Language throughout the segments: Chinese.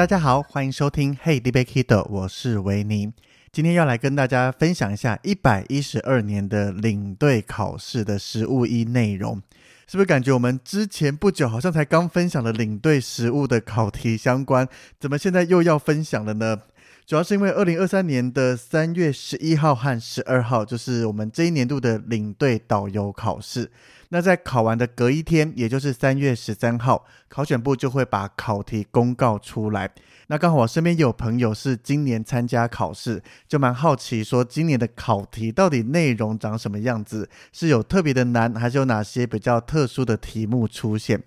大家好，欢迎收听《Hey，Dibike 的》，我是维尼。今天要来跟大家分享一下一百一十二年的领队考试的实务一内容。是不是感觉我们之前不久好像才刚分享了领队实务的考题相关，怎么现在又要分享了呢？主要是因为二零二三年的三月十一号和十二号，就是我们这一年度的领队导游考试。那在考完的隔一天，也就是三月十三号，考选部就会把考题公告出来。那刚好我身边有朋友是今年参加考试，就蛮好奇说今年的考题到底内容长什么样子，是有特别的难，还是有哪些比较特殊的题目出现？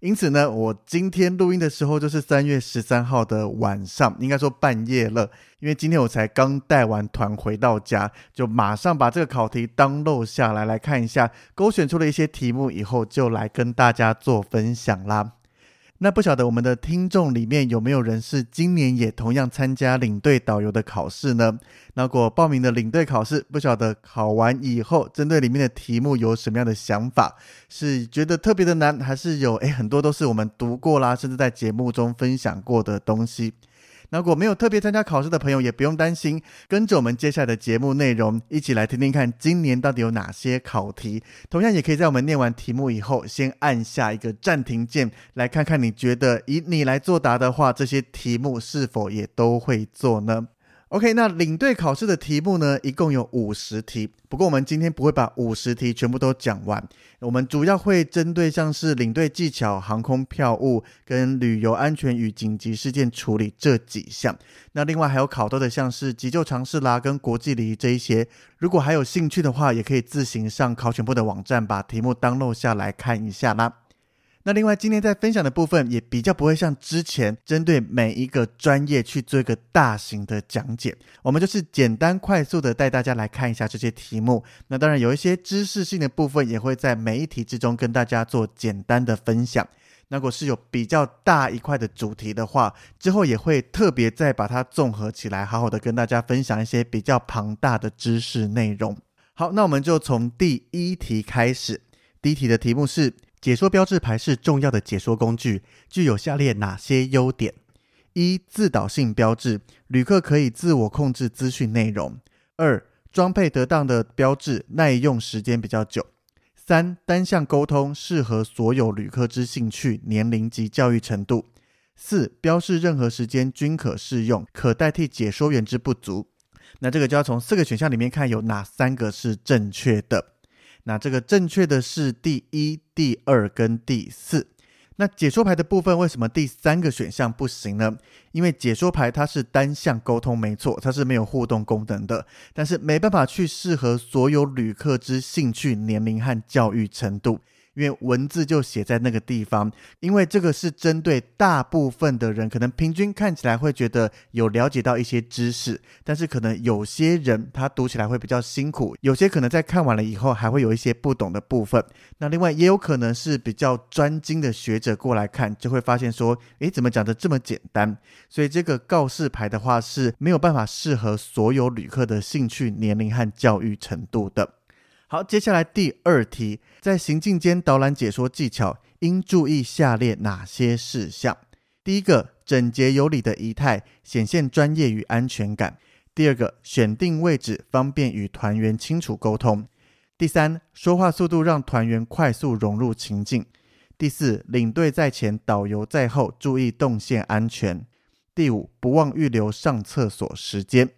因此呢，我今天录音的时候就是三月十三号的晚上，应该说半夜了。因为今天我才刚带完团回到家，就马上把这个考题当漏下来，来看一下，勾选出了一些题目以后，就来跟大家做分享啦。那不晓得我们的听众里面有没有人是今年也同样参加领队导游的考试呢？如果报名的领队考试，不晓得考完以后，针对里面的题目有什么样的想法？是觉得特别的难，还是有诶很多都是我们读过啦，甚至在节目中分享过的东西？那如果没有特别参加考试的朋友，也不用担心，跟着我们接下来的节目内容一起来听听看，今年到底有哪些考题。同样也可以在我们念完题目以后，先按下一个暂停键，来看看你觉得以你来作答的话，这些题目是否也都会做呢？OK，那领队考试的题目呢，一共有五十题。不过我们今天不会把五十题全部都讲完，我们主要会针对像是领队技巧、航空票务跟旅游安全与紧急事件处理这几项。那另外还有考到的像是急救常识啦，跟国际礼仪这一些。如果还有兴趣的话，也可以自行上考选部的网站把题目 download 下来看一下啦。那另外，今天在分享的部分也比较不会像之前针对每一个专业去做一个大型的讲解，我们就是简单快速的带大家来看一下这些题目。那当然有一些知识性的部分也会在每一题之中跟大家做简单的分享。那如果是有比较大一块的主题的话，之后也会特别再把它综合起来，好好的跟大家分享一些比较庞大的知识内容。好，那我们就从第一题开始。第一题的题目是。解说标志牌是重要的解说工具，具有下列哪些优点？一、自导性标志，旅客可以自我控制资讯内容；二、装配得当的标志，耐用时间比较久；三、单向沟通，适合所有旅客之兴趣、年龄及教育程度；四、标示任何时间均可适用，可代替解说员之不足。那这个就要从四个选项里面看有哪三个是正确的。那这个正确的是第一、第二跟第四。那解说牌的部分为什么第三个选项不行呢？因为解说牌它是单向沟通，没错，它是没有互动功能的，但是没办法去适合所有旅客之兴趣、年龄和教育程度。因为文字就写在那个地方，因为这个是针对大部分的人，可能平均看起来会觉得有了解到一些知识，但是可能有些人他读起来会比较辛苦，有些可能在看完了以后还会有一些不懂的部分。那另外也有可能是比较专精的学者过来看，就会发现说，诶，怎么讲的这么简单？所以这个告示牌的话是没有办法适合所有旅客的兴趣、年龄和教育程度的。好，接下来第二题，在行进间导览解说技巧应注意下列哪些事项？第一个，整洁有礼的仪态显现专业与安全感；第二个，选定位置方便与团员清楚沟通；第三，说话速度让团员快速融入情境；第四，领队在前，导游在后，注意动线安全；第五，不忘预留上厕所时间。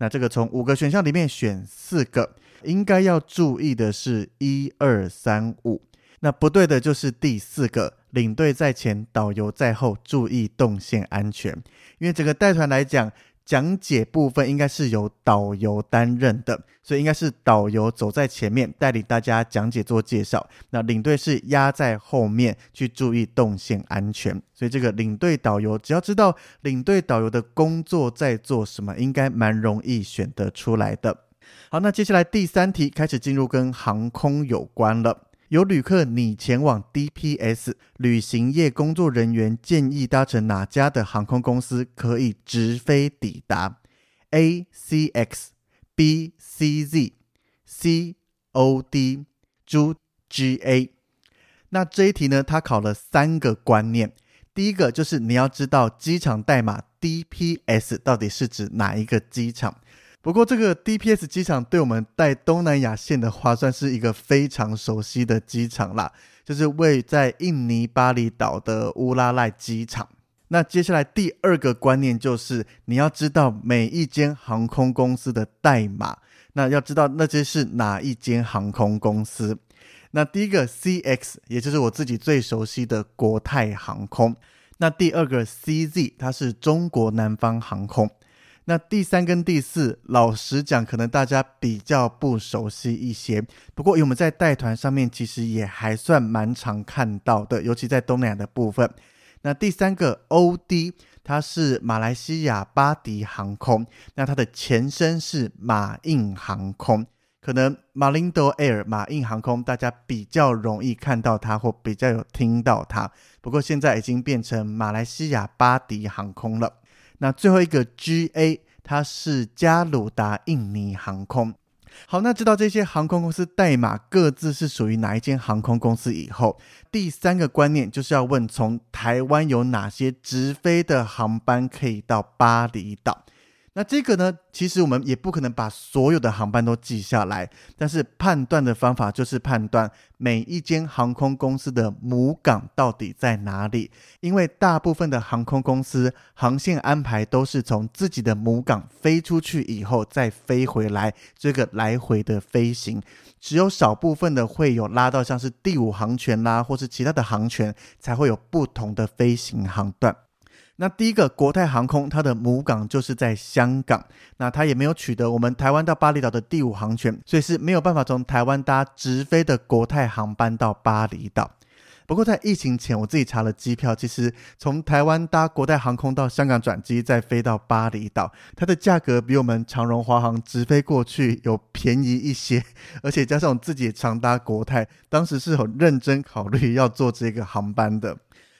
那这个从五个选项里面选四个，应该要注意的是一二三五。那不对的就是第四个，领队在前，导游在后，注意动线安全。因为整个带团来讲，讲解部分应该是由导游担任的，所以应该是导游走在前面带领大家讲解做介绍，那领队是压在后面去注意动线安全。所以这个领队导游只要知道领队导游的工作在做什么，应该蛮容易选得出来的。好，那接下来第三题开始进入跟航空有关了。有旅客拟前往 DPS，旅行业工作人员建议搭乘哪家的航空公司可以直飞抵达？A C X B C Z C O D 猪 G A。那这一题呢，它考了三个观念。第一个就是你要知道机场代码 DPS 到底是指哪一个机场。不过，这个 DPS 机场对我们带东南亚线的话，算是一个非常熟悉的机场啦，就是位在印尼巴厘岛的乌拉赖机场。那接下来第二个观念就是，你要知道每一间航空公司的代码，那要知道那些是哪一间航空公司。那第一个 CX，也就是我自己最熟悉的国泰航空。那第二个 CZ，它是中国南方航空。那第三跟第四，老实讲，可能大家比较不熟悉一些。不过，因为我们在带团上面，其实也还算蛮常看到的，尤其在东南亚的部分。那第三个 OD，它是马来西亚巴迪航空，那它的前身是马印航空，可能 Malindo Air 马印航空，大家比较容易看到它或比较有听到它。不过现在已经变成马来西亚巴迪航空了。那最后一个 GA，它是加鲁达印尼航空。好，那知道这些航空公司代码各自是属于哪一间航空公司以后，第三个观念就是要问：从台湾有哪些直飞的航班可以到巴厘岛？那这个呢，其实我们也不可能把所有的航班都记下来，但是判断的方法就是判断每一间航空公司的母港到底在哪里，因为大部分的航空公司航线安排都是从自己的母港飞出去以后再飞回来，这个来回的飞行，只有少部分的会有拉到像是第五航权啦，或是其他的航权，才会有不同的飞行航段。那第一个国泰航空，它的母港就是在香港，那它也没有取得我们台湾到巴厘岛的第五航权，所以是没有办法从台湾搭直飞的国泰航班到巴厘岛。不过在疫情前，我自己查了机票，其实从台湾搭国泰航空到香港转机再飞到巴厘岛，它的价格比我们长荣华航直飞过去有便宜一些，而且加上我自己也常搭国泰，当时是很认真考虑要坐这个航班的。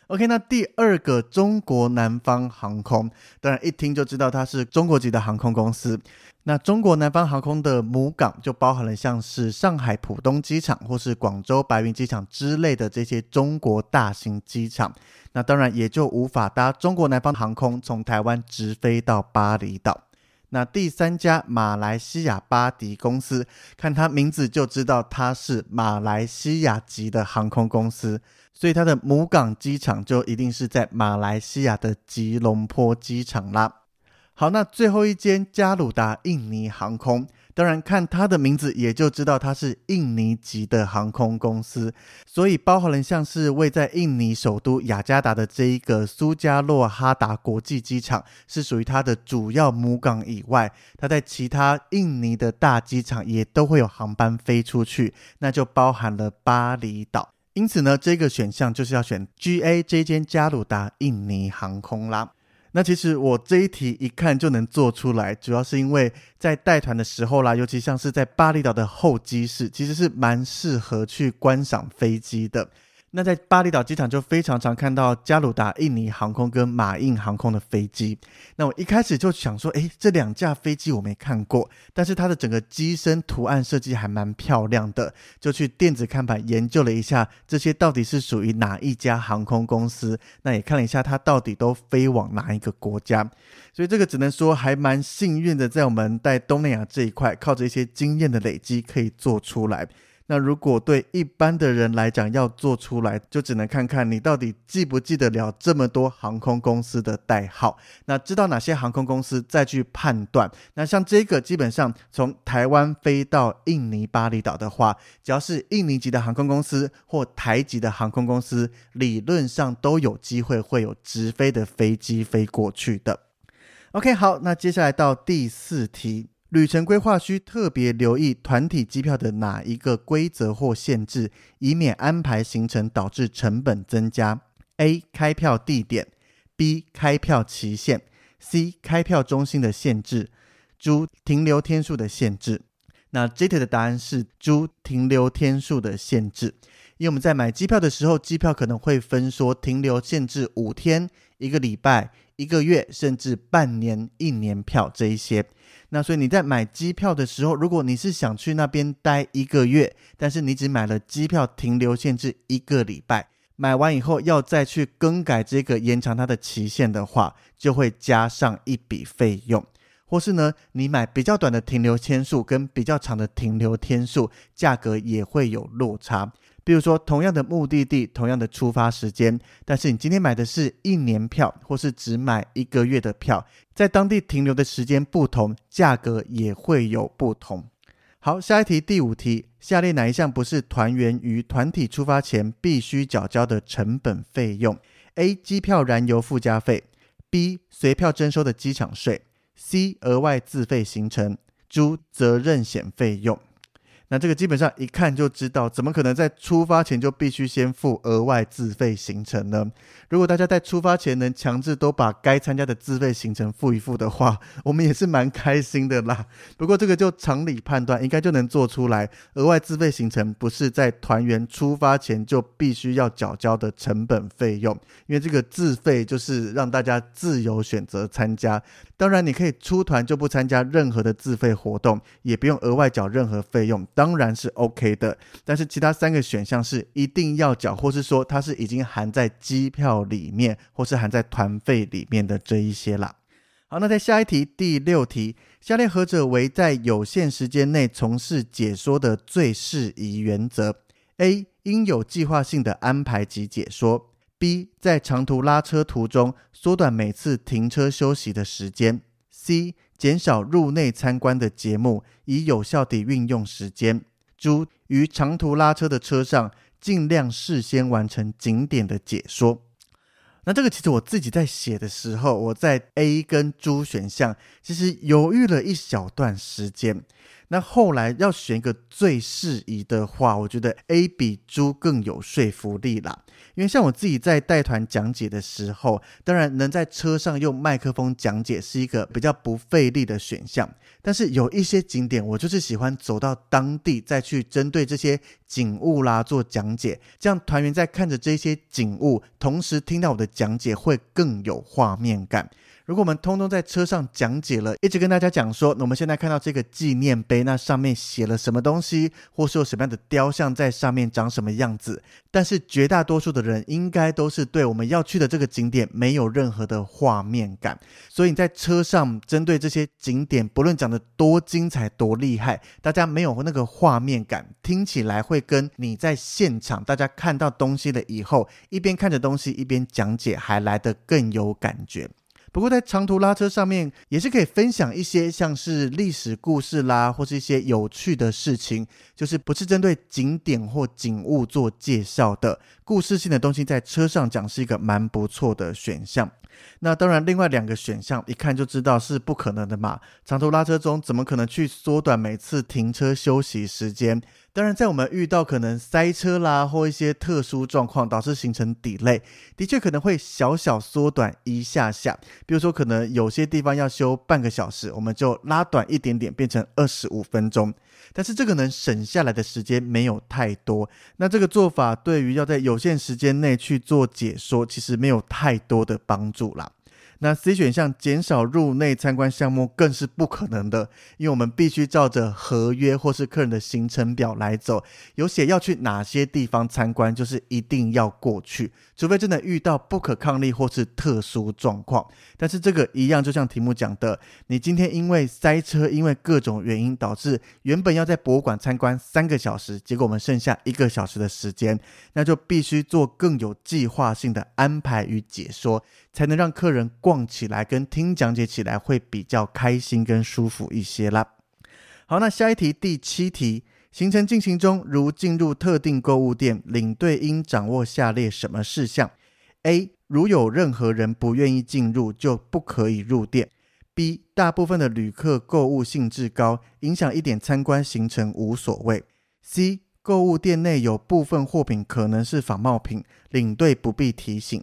OK，那第二个中国南方航空，当然一听就知道它是中国籍的航空公司。那中国南方航空的母港就包含了像是上海浦东机场或是广州白云机场之类的这些中国大型机场。那当然也就无法搭中国南方航空从台湾直飞到巴厘岛。那第三家马来西亚巴迪公司，看它名字就知道它是马来西亚籍的航空公司。所以它的母港机场就一定是在马来西亚的吉隆坡机场啦。好，那最后一间加鲁达印尼航空，当然看它的名字也就知道它是印尼籍的航空公司。所以包含了像是位在印尼首都雅加达的这一个苏加洛哈达国际机场，是属于它的主要母港以外，它在其他印尼的大机场也都会有航班飞出去，那就包含了巴厘岛。因此呢，这个选项就是要选 GA 这间加鲁达印尼航空啦。那其实我这一题一看就能做出来，主要是因为在带团的时候啦，尤其像是在巴厘岛的候机室，其实是蛮适合去观赏飞机的。那在巴厘岛机场就非常常看到加鲁达印尼航空跟马印航空的飞机。那我一开始就想说，诶，这两架飞机我没看过，但是它的整个机身图案设计还蛮漂亮的，就去电子看板研究了一下这些到底是属于哪一家航空公司。那也看了一下它到底都飞往哪一个国家。所以这个只能说还蛮幸运的，在我们带东南亚这一块，靠着一些经验的累积可以做出来。那如果对一般的人来讲要做出来，就只能看看你到底记不记得了这么多航空公司的代号。那知道哪些航空公司再去判断。那像这个，基本上从台湾飞到印尼巴厘岛的话，只要是印尼籍的航空公司或台籍的航空公司，理论上都有机会会有直飞的飞机飞过去的。OK，好，那接下来到第四题。旅程规划需特别留意团体机票的哪一个规则或限制，以免安排行程导致成本增加？A. 开票地点，B. 开票期限，C. 开票中心的限制，D. 停留天数的限制。那这题的答案是 D. 停留天数的限制，因为我们在买机票的时候，机票可能会分说停留限制五天、一个礼拜、一个月，甚至半年、一年票这一些。那所以你在买机票的时候，如果你是想去那边待一个月，但是你只买了机票停留限制一个礼拜，买完以后要再去更改这个延长它的期限的话，就会加上一笔费用。或是呢，你买比较短的停留天数跟比较长的停留天数，价格也会有落差。比如说，同样的目的地，同样的出发时间，但是你今天买的是一年票，或是只买一个月的票，在当地停留的时间不同，价格也会有不同。好，下一题，第五题，下列哪一项不是团员于团体出发前必须缴交的成本费用？A. 机票燃油附加费；B. 随票征收的机场税；C. 额外自费行程；D. 责任险费用。那这个基本上一看就知道，怎么可能在出发前就必须先付额外自费行程呢？如果大家在出发前能强制都把该参加的自费行程付一付的话，我们也是蛮开心的啦。不过这个就常理判断，应该就能做出来，额外自费行程不是在团员出发前就必须要缴交的成本费用，因为这个自费就是让大家自由选择参加。当然，你可以出团就不参加任何的自费活动，也不用额外缴任何费用。当然是 OK 的，但是其他三个选项是一定要缴，或是说它是已经含在机票里面，或是含在团费里面的这一些啦。好，那在下一题第六题，下列何者为在有限时间内从事解说的最适宜原则？A. 应有计划性的安排及解说；B. 在长途拉车途中缩短每次停车休息的时间；C. 减少入内参观的节目，以有效地运用时间。猪于长途拉车的车上，尽量事先完成景点的解说。那这个其实我自己在写的时候，我在 A 跟猪选项其实犹豫了一小段时间。那后来要选一个最适宜的话，我觉得 A 比猪更有说服力啦。因为像我自己在带团讲解的时候，当然能在车上用麦克风讲解是一个比较不费力的选项。但是有一些景点，我就是喜欢走到当地再去针对这些景物啦做讲解，这样团员在看着这些景物，同时听到我的讲解，会更有画面感。如果我们通通在车上讲解了，一直跟大家讲说，我们现在看到这个纪念碑，那上面写了什么东西，或是有什么样的雕像在上面长什么样子，但是绝大多数的人应该都是对我们要去的这个景点没有任何的画面感，所以你在车上针对这些景点，不论讲得多精彩、多厉害，大家没有那个画面感，听起来会跟你在现场大家看到东西了以后，一边看着东西一边讲解还来得更有感觉。不过在长途拉车上面也是可以分享一些像是历史故事啦，或是一些有趣的事情，就是不是针对景点或景物做介绍的故事性的东西，在车上讲是一个蛮不错的选项。那当然，另外两个选项一看就知道是不可能的嘛。长途拉车中怎么可能去缩短每次停车休息时间？当然，在我们遇到可能塞车啦，或一些特殊状况导致行程 delay，的确可能会小小缩短一下下。比如说，可能有些地方要修半个小时，我们就拉短一点点，变成二十五分钟。但是这个能省下来的时间没有太多。那这个做法对于要在有限时间内去做解说，其实没有太多的帮助啦。那 C 选项减少入内参观项目更是不可能的，因为我们必须照着合约或是客人的行程表来走，有写要去哪些地方参观，就是一定要过去，除非真的遇到不可抗力或是特殊状况。但是这个一样，就像题目讲的，你今天因为塞车，因为各种原因导致原本要在博物馆参观三个小时，结果我们剩下一个小时的时间，那就必须做更有计划性的安排与解说，才能让客人逛起来跟听讲解起来会比较开心跟舒服一些啦。好，那下一题第七题，行程进行中，如进入特定购物店，领队应掌握下列什么事项？A 如有任何人不愿意进入，就不可以入店。B. 大部分的旅客购物兴致高，影响一点参观行程无所谓。C. 购物店内有部分货品可能是仿冒品，领队不必提醒。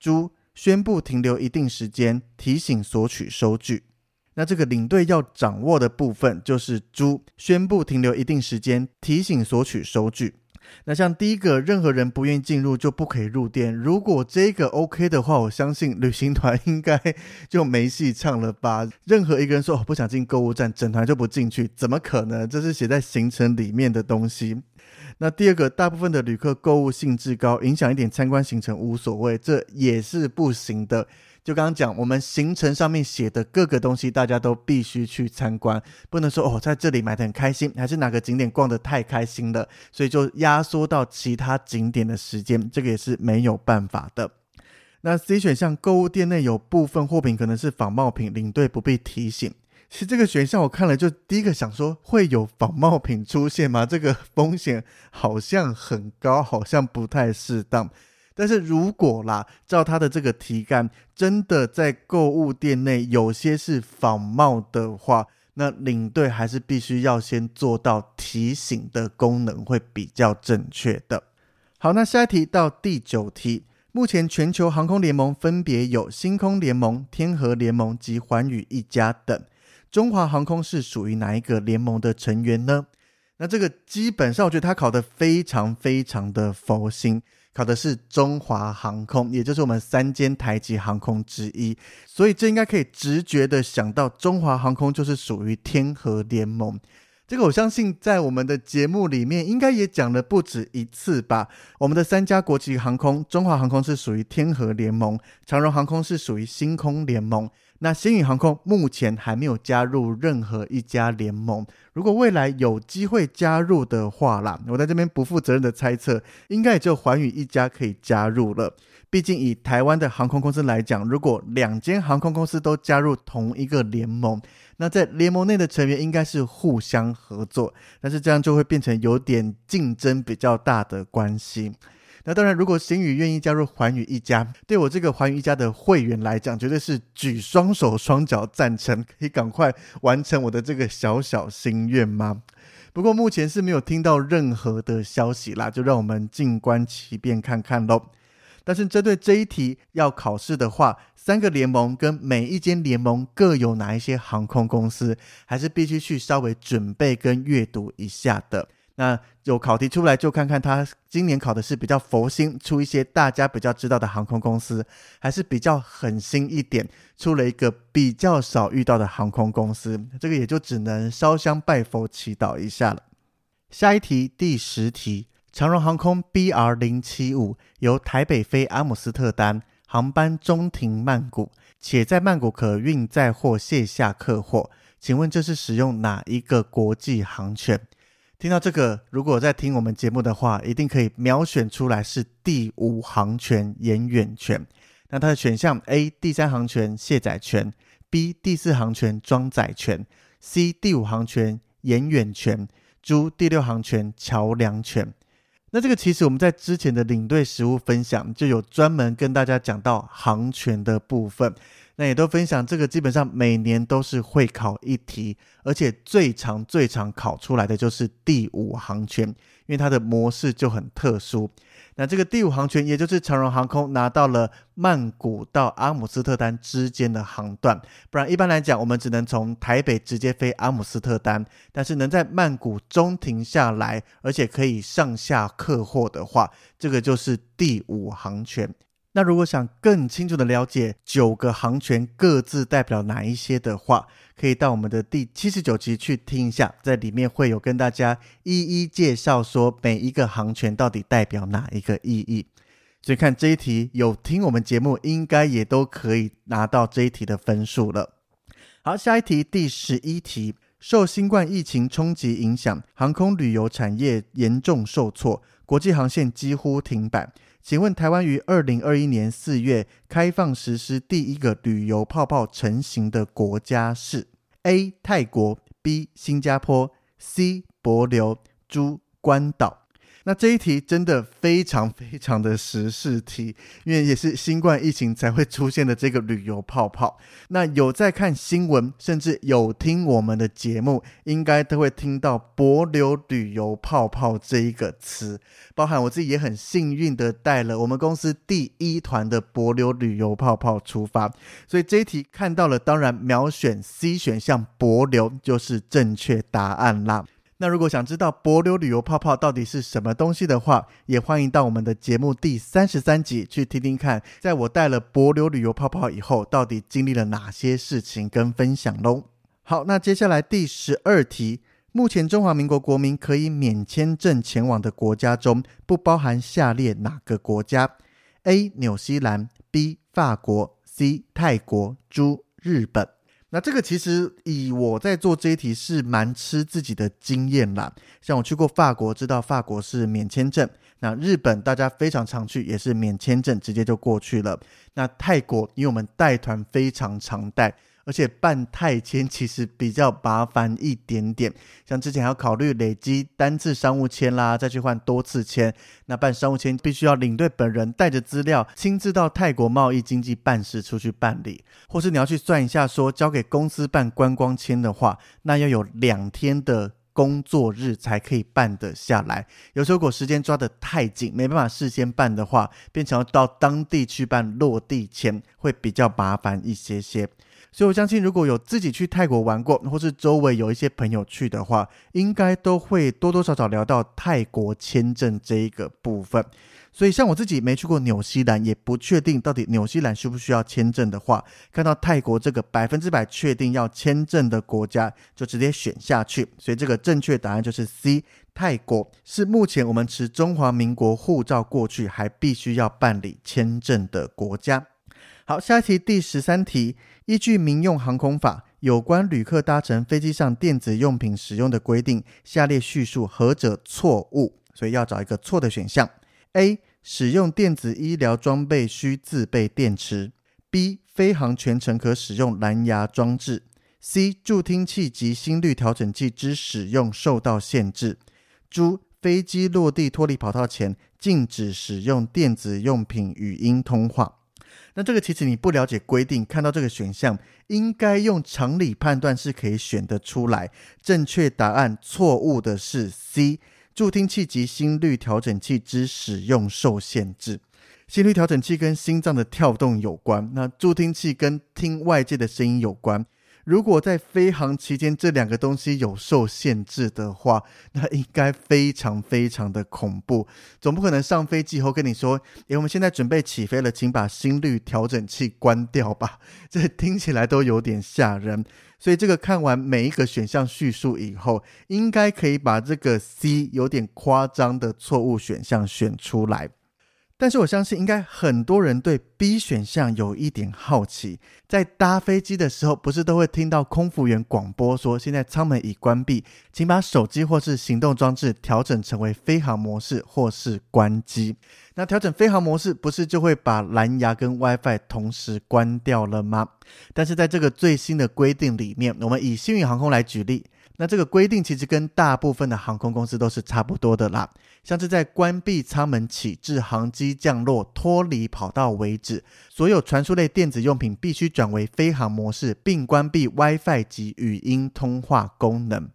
D. 宣布停留一定时间，提醒索取收据。那这个领队要掌握的部分就是猪宣布停留一定时间，提醒索取收据。那像第一个，任何人不愿意进入就不可以入店。如果这个 OK 的话，我相信旅行团应该就没戏唱了吧？任何一个人说我不想进购物站，整团就不进去，怎么可能？这是写在行程里面的东西。那第二个，大部分的旅客购物兴致高，影响一点参观行程无所谓，这也是不行的。就刚刚讲，我们行程上面写的各个东西，大家都必须去参观，不能说哦，在这里买的很开心，还是哪个景点逛得太开心了，所以就压缩到其他景点的时间，这个也是没有办法的。那 C 选项，购物店内有部分货品可能是仿冒品，领队不必提醒。其实这个选项我看了，就第一个想说，会有仿冒品出现吗？这个 风险好像很高，好像不太适当。但是如果啦，照他的这个题干，真的在购物店内有些是仿冒的话，那领队还是必须要先做到提醒的功能，会比较正确的。好，那下一题到第九题，目前全球航空联盟分别有星空联盟、天河联盟及寰宇一家等，中华航空是属于哪一个联盟的成员呢？那这个基本上我觉得他考得非常非常的佛心。考的是中华航空，也就是我们三间台籍航空之一，所以这应该可以直觉的想到，中华航空就是属于天河联盟。这个我相信在我们的节目里面应该也讲了不止一次吧。我们的三家国际航空，中华航空是属于天河联盟，长荣航空是属于星空联盟。那星宇航空目前还没有加入任何一家联盟，如果未来有机会加入的话啦，我在这边不负责任的猜测，应该也就寰宇一家可以加入了。毕竟以台湾的航空公司来讲，如果两间航空公司都加入同一个联盟，那在联盟内的成员应该是互相合作，但是这样就会变成有点竞争比较大的关系。那当然，如果星宇愿意加入寰宇一家，对我这个寰宇一家的会员来讲，绝对是举双手双脚赞成，可以赶快完成我的这个小小心愿吗？不过目前是没有听到任何的消息啦，就让我们静观其变看看喽。但是针对这一题要考试的话，三个联盟跟每一间联盟各有哪一些航空公司，还是必须去稍微准备跟阅读一下的。那有考题出来，就看看他今年考的是比较佛心，出一些大家比较知道的航空公司，还是比较狠心一点，出了一个比较少遇到的航空公司。这个也就只能烧香拜佛祈祷一下了。下一题，第十题，长荣航空 BR 零七五由台北飞阿姆斯特丹，航班中停曼谷，且在曼谷可运载货卸下客货。请问这是使用哪一个国际航权？听到这个，如果在听我们节目的话，一定可以秒选出来是第五行权延远权。那它的选项：A. 第三行权卸载权；B. 第四行权装载权；C. 第五行权延远权；D. 第六行权桥梁权。那这个其实我们在之前的领队实务分享就有专门跟大家讲到航权的部分。那也都分享，这个基本上每年都是会考一题，而且最常最常考出来的就是第五行权，因为它的模式就很特殊。那这个第五航权，也就是长荣航空拿到了曼谷到阿姆斯特丹之间的航段，不然一般来讲，我们只能从台北直接飞阿姆斯特丹，但是能在曼谷中停下来，而且可以上下客货的话，这个就是第五航权。那如果想更清楚的了解九个行权各自代表哪一些的话，可以到我们的第七十九集去听一下，在里面会有跟大家一一介绍说每一个行权到底代表哪一个意义。所以看这一题有听我们节目，应该也都可以拿到这一题的分数了。好，下一题第十一题，受新冠疫情冲击影响，航空旅游产业严重受挫，国际航线几乎停摆。请问台湾于二零二一年四月开放实施第一个旅游泡泡成型的国家是 A. 泰国 B. 新加坡 C. 博琉珠关岛。那这一题真的非常非常的时事题，因为也是新冠疫情才会出现的这个旅游泡泡。那有在看新闻，甚至有听我们的节目，应该都会听到“帛流旅游泡泡”这一个词。包含我自己也很幸运的带了我们公司第一团的帛流旅游泡泡出发，所以这一题看到了，当然秒选 C 选项“帛流”就是正确答案啦。那如果想知道帛琉旅游泡泡到底是什么东西的话，也欢迎到我们的节目第三十三集去听听看，在我带了帛琉旅游泡泡以后，到底经历了哪些事情跟分享喽。好，那接下来第十二题，目前中华民国国民可以免签证前往的国家中，不包含下列哪个国家？A. 纽西兰 B. 法国 C. 泰国 D. 日本。那这个其实以我在做这一题是蛮吃自己的经验啦，像我去过法国，知道法国是免签证；那日本大家非常常去，也是免签证，直接就过去了。那泰国，因为我们带团非常常带。而且办泰签其实比较麻烦一点点，像之前还要考虑累积单次商务签啦，再去换多次签。那办商务签必须要领队本人带着资料，亲自到泰国贸易经济办事处去办理，或是你要去算一下，说交给公司办观光签的话，那要有两天的工作日才可以办得下来。有时候如果时间抓得太紧，没办法事先办的话，变成要到当地去办落地签，会比较麻烦一些些。所以我相信，如果有自己去泰国玩过，或是周围有一些朋友去的话，应该都会多多少少聊到泰国签证这一个部分。所以像我自己没去过纽西兰，也不确定到底纽西兰需不需要签证的话，看到泰国这个百分之百确定要签证的国家，就直接选下去。所以这个正确答案就是 C，泰国是目前我们持中华民国护照过去还必须要办理签证的国家。好，下一题第十三题，依据民用航空法有关旅客搭乘飞机上电子用品使用的规定，下列叙述何者错误？所以要找一个错的选项。A. 使用电子医疗装备需自备电池。B. 飞航全程可使用蓝牙装置。C. 助听器及心率调整器之使用受到限制。D. 飞机落地脱离跑道前，禁止使用电子用品语音通话。那这个其实你不了解规定，看到这个选项，应该用常理判断是可以选得出来。正确答案错误的是 C，助听器及心率调整器之使用受限制。心率调整器跟心脏的跳动有关，那助听器跟听外界的声音有关。如果在飞航期间这两个东西有受限制的话，那应该非常非常的恐怖。总不可能上飞机后跟你说：“诶，我们现在准备起飞了，请把心率调整器关掉吧。” 这听起来都有点吓人。所以这个看完每一个选项叙述以后，应该可以把这个 C 有点夸张的错误选项选出来。但是我相信，应该很多人对 B 选项有一点好奇。在搭飞机的时候，不是都会听到空服员广播说：“现在舱门已关闭，请把手机或是行动装置调整成为飞航模式，或是关机。”那调整飞航模式，不是就会把蓝牙跟 WiFi 同时关掉了吗？但是在这个最新的规定里面，我们以幸运航空来举例。那这个规定其实跟大部分的航空公司都是差不多的啦，像是在关闭舱门起至航机降落脱离跑道为止，所有传输类电子用品必须转为飞航模式，并关闭 WiFi 及语音通话功能。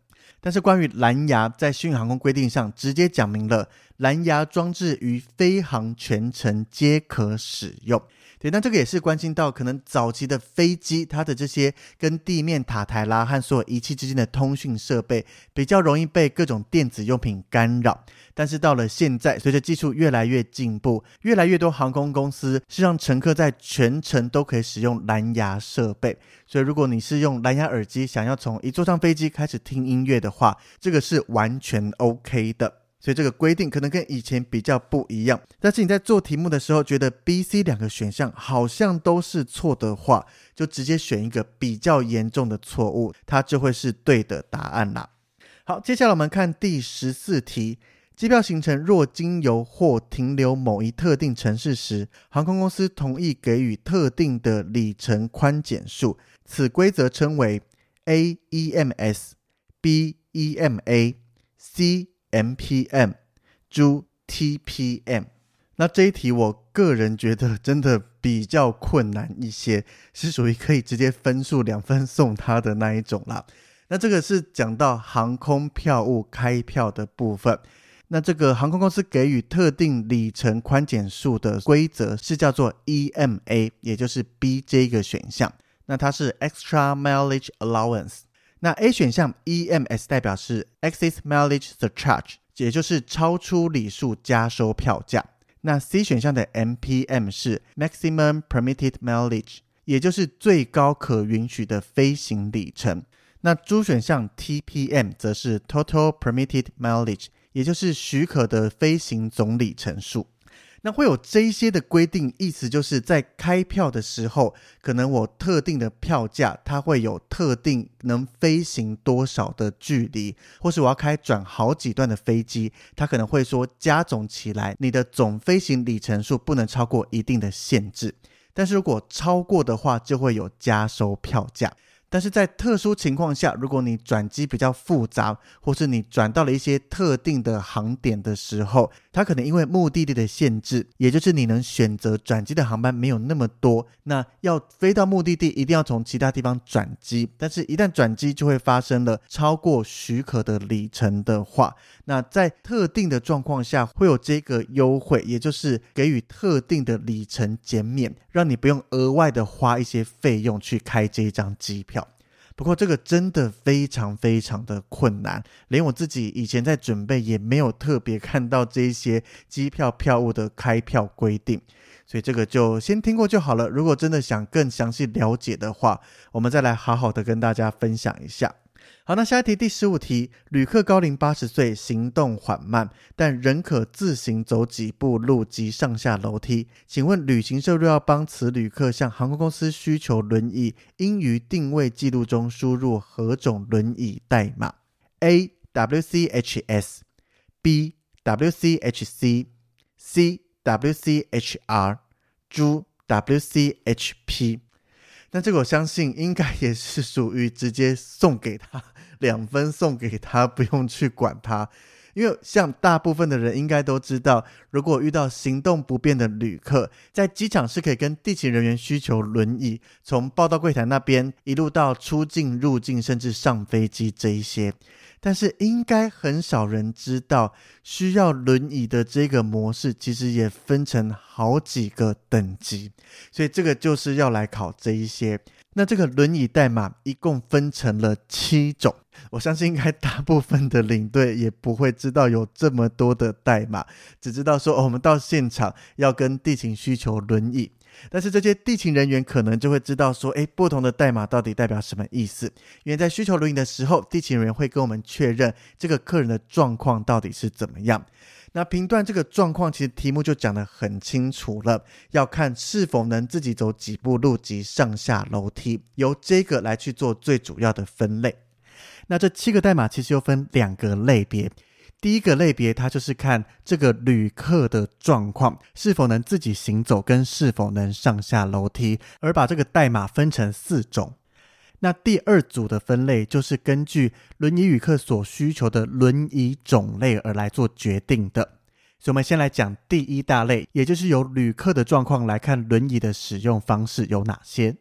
但是关于蓝牙，在星宇航空规定上直接讲明了，蓝牙装置于飞航全程皆可使用。对，那这个也是关心到可能早期的飞机，它的这些跟地面塔台啦和所有仪器之间的通讯设备比较容易被各种电子用品干扰。但是到了现在，随着技术越来越进步，越来越多航空公司是让乘客在全程都可以使用蓝牙设备。所以如果你是用蓝牙耳机想要从一坐上飞机开始听音乐的话，这个是完全 OK 的。所以这个规定可能跟以前比较不一样，但是你在做题目的时候觉得 B、C 两个选项好像都是错的话，就直接选一个比较严重的错误，它就会是对的答案啦。好，接下来我们看第十四题：机票行程若经由或停留某一特定城市时，航空公司同意给予特定的里程宽减数，此规则称为 A EMS、B EMA、C。MPM，诸 TPM，那这一题我个人觉得真的比较困难一些，是属于可以直接分数两分送他的那一种啦。那这个是讲到航空票务开票的部分，那这个航空公司给予特定里程宽减数的规则是叫做 EMA，也就是 B 这个选项，那它是 Extra Mileage Allowance。那 A 选项 EMS 代表是 Excess Mileage Surcharge，也就是超出里数加收票价。那 C 选项的 MPM 是 Maximum Permitted Mileage，也就是最高可允许的飞行里程。那 D 选项 TPM 则是 Total Permitted Mileage，也就是许可的飞行总里程数。那会有这些的规定，意思就是在开票的时候，可能我特定的票价，它会有特定能飞行多少的距离，或是我要开转好几段的飞机，它可能会说加总起来，你的总飞行里程数不能超过一定的限制，但是如果超过的话，就会有加收票价。但是在特殊情况下，如果你转机比较复杂，或是你转到了一些特定的航点的时候，它可能因为目的地的限制，也就是你能选择转机的航班没有那么多，那要飞到目的地一定要从其他地方转机。但是，一旦转机就会发生了超过许可的里程的话，那在特定的状况下会有这个优惠，也就是给予特定的里程减免，让你不用额外的花一些费用去开这一张机票。不过这个真的非常非常的困难，连我自己以前在准备也没有特别看到这些机票票务的开票规定，所以这个就先听过就好了。如果真的想更详细了解的话，我们再来好好的跟大家分享一下。好，那下一题第十五题，旅客高龄八十岁，行动缓慢，但仍可自行走几步路及上下楼梯。请问旅行社若要帮此旅客向航空公司需求轮椅，应于定位记录中输入何种轮椅代码？A W C H S B W C H C C W C H R 猪 W C H P。那这个我相信应该也是属于直接送给他两分，送给他不用去管他，因为像大部分的人应该都知道，如果遇到行动不便的旅客，在机场是可以跟地勤人员需求轮椅，从报到柜台那边一路到出境、入境，甚至上飞机这一些。但是应该很少人知道，需要轮椅的这个模式其实也分成好几个等级，所以这个就是要来考这一些。那这个轮椅代码一共分成了七种，我相信应该大部分的领队也不会知道有这么多的代码，只知道说，哦，我们到现场要跟地勤需求轮椅。但是这些地勤人员可能就会知道说，诶，不同的代码到底代表什么意思？因为在需求轮椅的时候，地勤人员会跟我们确认这个客人的状况到底是怎么样。那评断这个状况，其实题目就讲得很清楚了，要看是否能自己走几步路及上下楼梯，由这个来去做最主要的分类。那这七个代码其实又分两个类别。第一个类别，它就是看这个旅客的状况是否能自己行走，跟是否能上下楼梯，而把这个代码分成四种。那第二组的分类，就是根据轮椅旅客所需求的轮椅种类而来做决定的。所以，我们先来讲第一大类，也就是由旅客的状况来看轮椅的使用方式有哪些。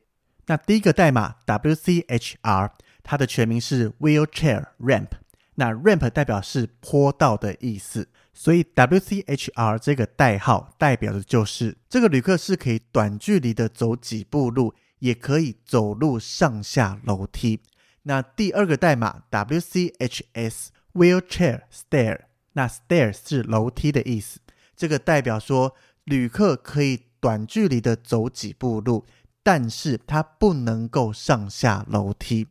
那第一个代码 WCHR，它的全名是 Wheelchair Ramp。那 ramp 代表是坡道的意思，所以 WCHR 这个代号代表的就是这个旅客是可以短距离的走几步路，也可以走路上下楼梯。那第二个代码 WCHS Wheelchair Stair，那 Stair 是楼梯的意思，这个代表说旅客可以短距离的走几步路，但是他不能够上下楼梯。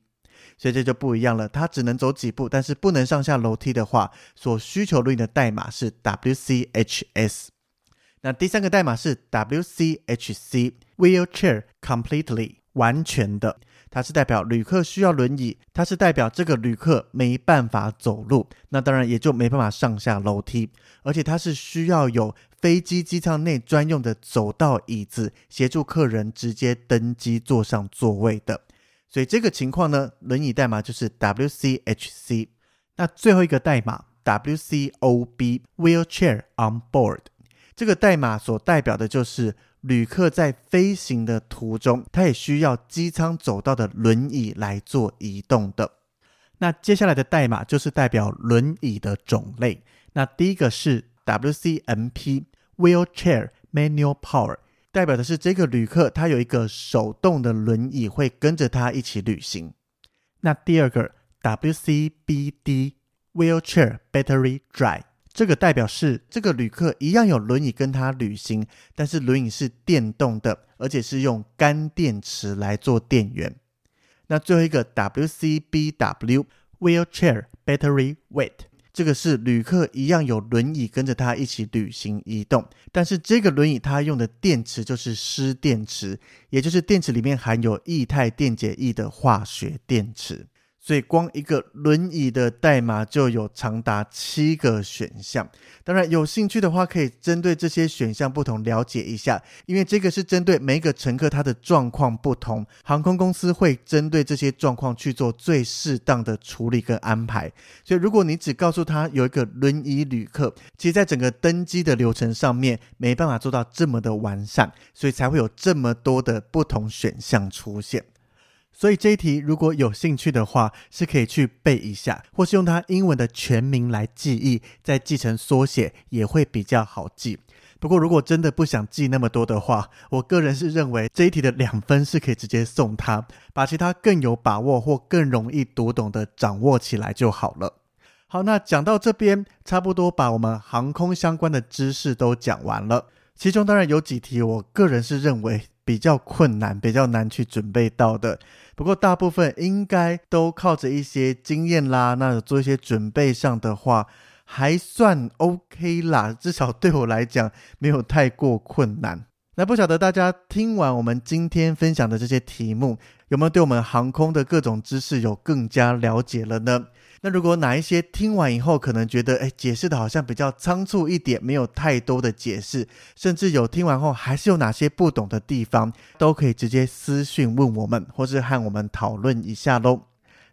所以这就不一样了，它只能走几步，但是不能上下楼梯的话，所需求轮椅的代码是 WCHS。那第三个代码是 WCHC，Wheelchair Completely，完全的，它是代表旅客需要轮椅，它是代表这个旅客没办法走路，那当然也就没办法上下楼梯，而且它是需要有飞机机舱内专用的走道椅子，协助客人直接登机坐上座位的。所以这个情况呢，轮椅代码就是 WCHC。那最后一个代码 WCOB，Wheelchair on Board，这个代码所代表的就是旅客在飞行的途中，他也需要机舱走道的轮椅来做移动的。那接下来的代码就是代表轮椅的种类。那第一个是 WCMP，Wheelchair Manual Power。代表的是这个旅客，他有一个手动的轮椅会跟着他一起旅行。那第二个 WCBD Wheelchair Battery Drive，这个代表是这个旅客一样有轮椅跟他旅行，但是轮椅是电动的，而且是用干电池来做电源。那最后一个 WCBW Wheelchair Battery Weight。这个是旅客一样有轮椅跟着他一起旅行移动，但是这个轮椅它用的电池就是湿电池，也就是电池里面含有液态电解液的化学电池。所以光一个轮椅的代码就有长达七个选项。当然，有兴趣的话可以针对这些选项不同了解一下，因为这个是针对每一个乘客他的状况不同，航空公司会针对这些状况去做最适当的处理跟安排。所以，如果你只告诉他有一个轮椅旅客，其实在整个登机的流程上面没办法做到这么的完善，所以才会有这么多的不同选项出现。所以这一题如果有兴趣的话，是可以去背一下，或是用它英文的全名来记忆，再记成缩写也会比较好记。不过如果真的不想记那么多的话，我个人是认为这一题的两分是可以直接送他，把其他更有把握或更容易读懂的掌握起来就好了。好，那讲到这边，差不多把我们航空相关的知识都讲完了。其中当然有几题，我个人是认为比较困难、比较难去准备到的。不过大部分应该都靠着一些经验啦，那做一些准备上的话，还算 OK 啦。至少对我来讲没有太过困难。那不晓得大家听完我们今天分享的这些题目，有没有对我们航空的各种知识有更加了解了呢？那如果哪一些听完以后可能觉得，哎，解释的好像比较仓促一点，没有太多的解释，甚至有听完后还是有哪些不懂的地方，都可以直接私讯问我们，或是和我们讨论一下喽。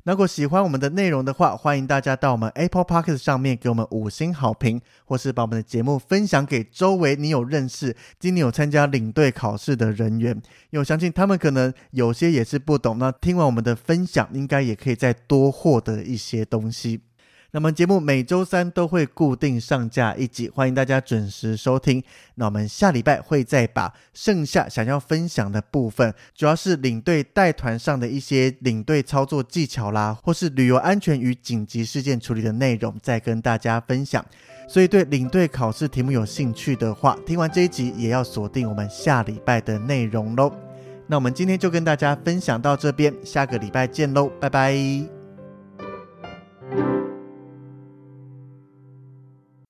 如果喜欢我们的内容的话，欢迎大家到我们 Apple p o c k e t 上面给我们五星好评，或是把我们的节目分享给周围你有认识、今年有参加领队考试的人员，因为我相信他们可能有些也是不懂，那听完我们的分享，应该也可以再多获得一些东西。那么节目每周三都会固定上架一集，欢迎大家准时收听。那我们下礼拜会再把剩下想要分享的部分，主要是领队带团上的一些领队操作技巧啦，或是旅游安全与紧急事件处理的内容，再跟大家分享。所以对领队考试题目有兴趣的话，听完这一集也要锁定我们下礼拜的内容喽。那我们今天就跟大家分享到这边，下个礼拜见喽，拜拜。